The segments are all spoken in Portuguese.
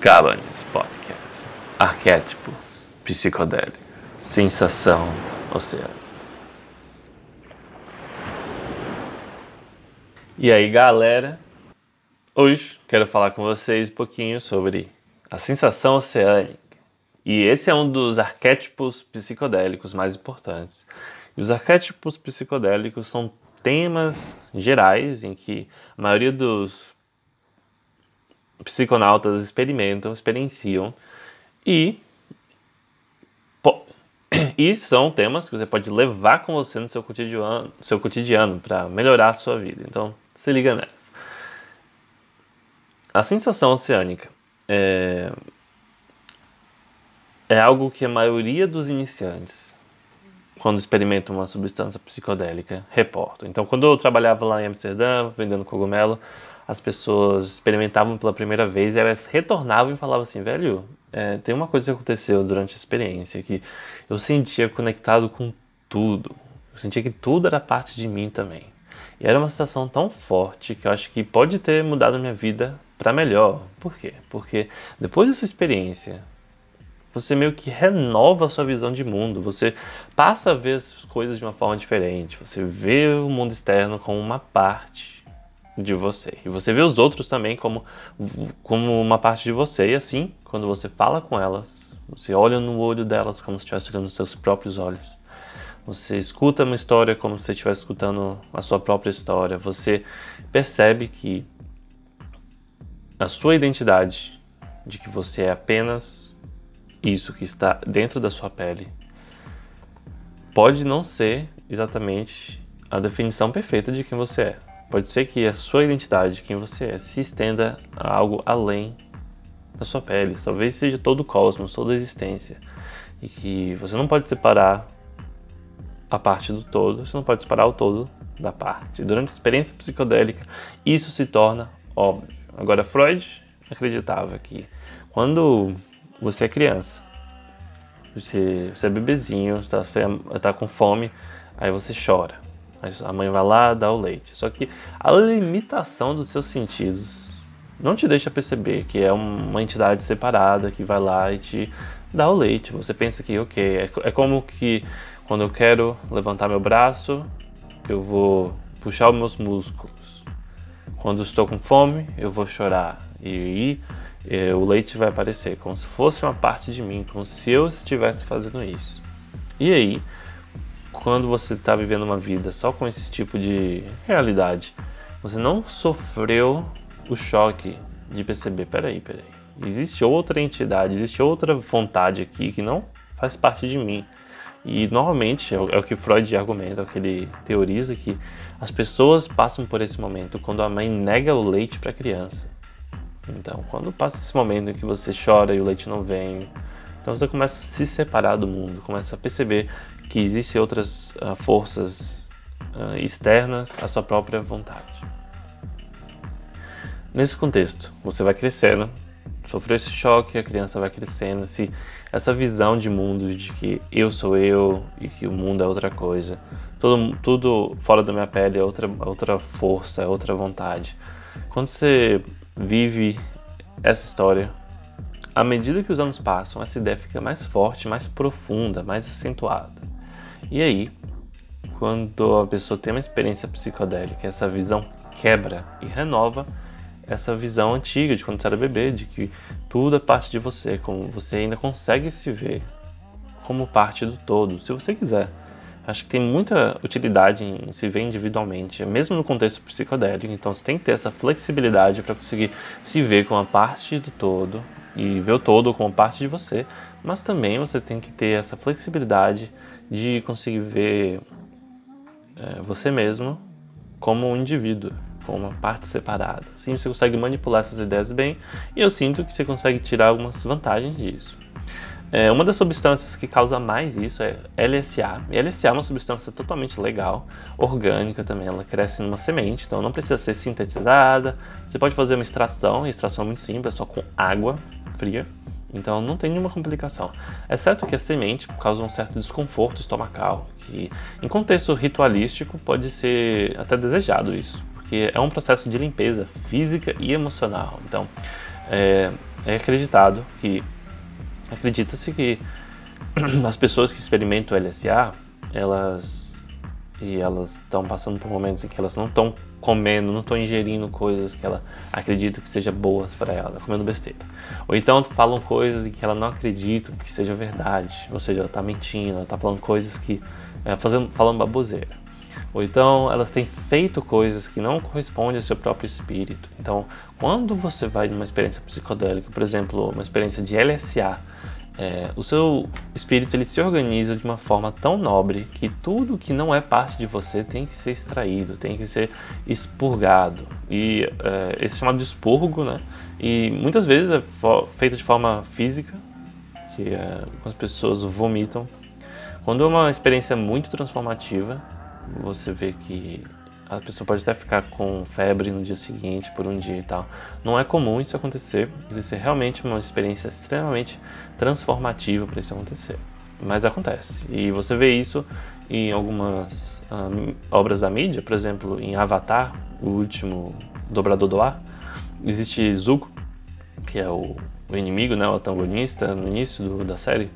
Cabanes Podcast. Arquétipo psicodélico. Sensação oceano. E aí, galera? Hoje quero falar com vocês um pouquinho sobre a sensação oceânica. E esse é um dos arquétipos psicodélicos mais importantes. E os arquétipos psicodélicos são temas gerais em que a maioria dos psiconautas experimentam, experienciam e e são temas que você pode levar com você no seu cotidiano, seu cotidiano para melhorar a sua vida. Então, se liga nessa. A sensação oceânica é, é algo que a maioria dos iniciantes, quando experimentam uma substância psicodélica, reportam. Então, quando eu trabalhava lá em Amsterdã, vendendo cogumelo, as pessoas experimentavam pela primeira vez e elas retornavam e falavam assim, velho, é, tem uma coisa que aconteceu durante a experiência que eu sentia conectado com tudo. Eu sentia que tudo era parte de mim também. E era uma sensação tão forte que eu acho que pode ter mudado a minha vida para melhor. Por quê? Porque depois dessa experiência, você meio que renova a sua visão de mundo, você passa a ver as coisas de uma forma diferente, você vê o mundo externo como uma parte de você. E você vê os outros também como, como uma parte de você. E assim, quando você fala com elas, você olha no olho delas como se estivesse olhando nos seus próprios olhos. Você escuta uma história como se você estivesse escutando a sua própria história. Você percebe que a sua identidade, de que você é apenas isso que está dentro da sua pele, pode não ser exatamente a definição perfeita de quem você é. Pode ser que a sua identidade, quem você é, se estenda a algo além da sua pele. Talvez seja todo o cosmos, toda a existência. E que você não pode separar a parte do todo, você não pode separar o todo da parte. Durante a experiência psicodélica, isso se torna óbvio. Agora, Freud acreditava que quando você é criança, você, você é bebezinho, está tá com fome, aí você chora. A mãe vai lá dá o leite. Só que a limitação dos seus sentidos não te deixa perceber que é uma entidade separada que vai lá e te dá o leite. Você pensa que, ok, é, é como que quando eu quero levantar meu braço, eu vou puxar os meus músculos. Quando estou com fome, eu vou chorar. E aí eh, o leite vai aparecer, como se fosse uma parte de mim, como se eu estivesse fazendo isso. E aí, quando você está vivendo uma vida só com esse tipo de realidade, você não sofreu o choque de perceber, peraí, peraí, existe outra entidade, existe outra vontade aqui que não faz parte de mim. E normalmente é o, é que Freud argumenta, é o que ele teoriza que as pessoas passam por esse momento quando a mãe nega o leite para a criança. Então, quando passa esse momento em que você chora e o leite não vem, então você começa a se separar do mundo, começa a perceber que existem outras uh, forças uh, externas à sua própria vontade. Nesse contexto, você vai crescendo, sofreu esse choque, a criança vai crescendo, se essa visão de mundo de que eu sou eu e que o mundo é outra coisa, tudo, tudo fora da minha pele é outra, outra força, é outra vontade. Quando você vive essa história, à medida que os anos passam, essa ideia fica mais forte, mais profunda, mais acentuada. E aí, quando a pessoa tem uma experiência psicodélica, essa visão quebra e renova essa visão antiga de quando você era bebê, de que tudo é parte de você, como você ainda consegue se ver como parte do todo, se você quiser. Acho que tem muita utilidade em se ver individualmente, mesmo no contexto psicodélico. Então você tem que ter essa flexibilidade para conseguir se ver como uma parte do todo e ver o todo como parte de você, mas também você tem que ter essa flexibilidade de conseguir ver é, você mesmo como um indivíduo, como uma parte separada. Assim você consegue manipular essas ideias bem e eu sinto que você consegue tirar algumas vantagens disso. É, uma das substâncias que causa mais isso é LSA. E LSA é uma substância totalmente legal, orgânica também, ela cresce numa semente, então não precisa ser sintetizada. Você pode fazer uma extração, e extração é muito simples, é só com água fria. Então não tem nenhuma complicação. Exceto que a semente causa um certo desconforto estomacal, que em contexto ritualístico pode ser até desejado isso, porque é um processo de limpeza física e emocional. Então, é, é acreditado que acredita-se que as pessoas que experimentam LSA, elas e elas estão passando por momentos em que elas não estão comendo, não estão ingerindo coisas que ela acredita que sejam boas para ela, comendo besteira. Ou então falam coisas em que ela não acredita que seja verdade, ou seja, ela está mentindo, ela está falando coisas que é, fazendo, falando baboseira. Ou então elas têm feito coisas que não correspondem ao seu próprio espírito. Então, quando você vai numa experiência psicodélica, por exemplo, uma experiência de LSA, é, o seu espírito ele se organiza de uma forma tão nobre que tudo que não é parte de você tem que ser extraído, tem que ser expurgado. E é, esse é chamado de expurgo, né? E muitas vezes é feito de forma física, que é, as pessoas vomitam. Quando é uma experiência muito transformativa, você vê que a pessoa pode até ficar com febre no dia seguinte, por um dia e tal. Não é comum isso acontecer, isso é realmente uma experiência extremamente transformativa para isso acontecer. Mas acontece. E você vê isso em algumas um, obras da mídia, por exemplo, em Avatar, o último dobrador do ar, existe Zuko, que é o, o inimigo, né, o antagonista no início do, da série,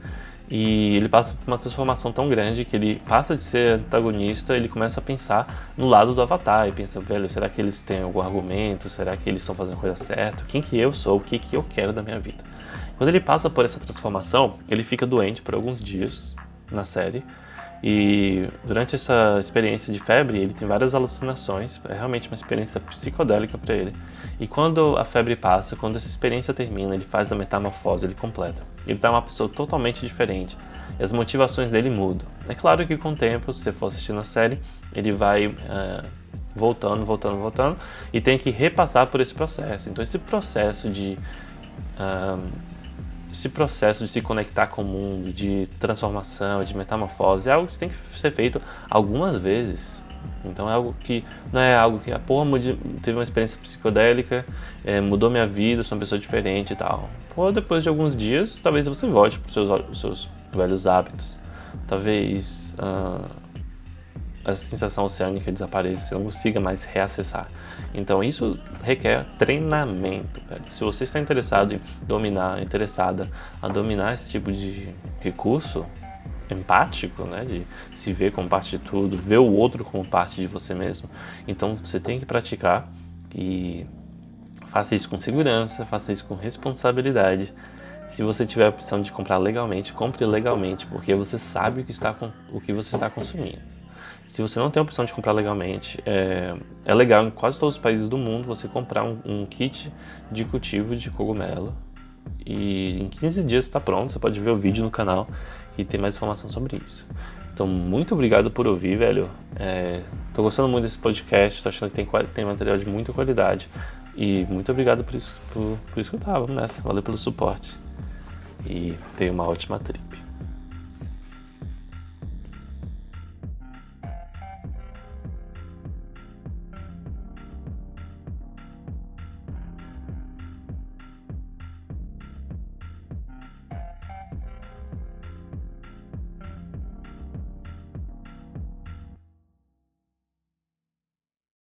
e ele passa por uma transformação tão grande que ele passa de ser antagonista, ele começa a pensar no lado do Avatar e pensa, velho, será que eles têm algum argumento? Será que eles estão fazendo a coisa certa? Quem que eu sou? O que que eu quero da minha vida? Quando ele passa por essa transformação, ele fica doente por alguns dias na série e durante essa experiência de febre, ele tem várias alucinações, é realmente uma experiência psicodélica para ele. E quando a febre passa, quando essa experiência termina, ele faz a metamorfose, ele completa. Ele está uma pessoa totalmente diferente e as motivações dele mudam. É claro que com o tempo, se você for assistindo a série, ele vai é, voltando, voltando, voltando e tem que repassar por esse processo. Então, esse processo de. Esse processo de se conectar com o mundo, de transformação, de metamorfose, é algo que tem que ser feito algumas vezes. Então é algo que não é algo que, a ah, porra, teve uma experiência psicodélica, é, mudou minha vida, sou uma pessoa diferente e tal. Pô, depois de alguns dias, talvez você volte para os seus, seus velhos hábitos. Talvez uh, a sensação oceânica desapareça, você não consiga mais reacessar. Então isso requer treinamento. Velho. Se você está interessado em dominar, interessada a dominar esse tipo de recurso empático, né, de se ver como parte de tudo, ver o outro como parte de você mesmo, então você tem que praticar e faça isso com segurança, faça isso com responsabilidade. Se você tiver a opção de comprar legalmente, compre legalmente, porque você sabe o que, está, o que você está consumindo. Se você não tem a opção de comprar legalmente, é, é legal em quase todos os países do mundo você comprar um, um kit de cultivo de cogumelo e em 15 dias está pronto. Você pode ver o vídeo no canal e ter mais informação sobre isso. Então, muito obrigado por ouvir, velho. É, tô gostando muito desse podcast, tô achando que tem, tem material de muita qualidade. E muito obrigado por isso, por, por escutar. Vamos nessa. Valeu pelo suporte. E tenha uma ótima trip.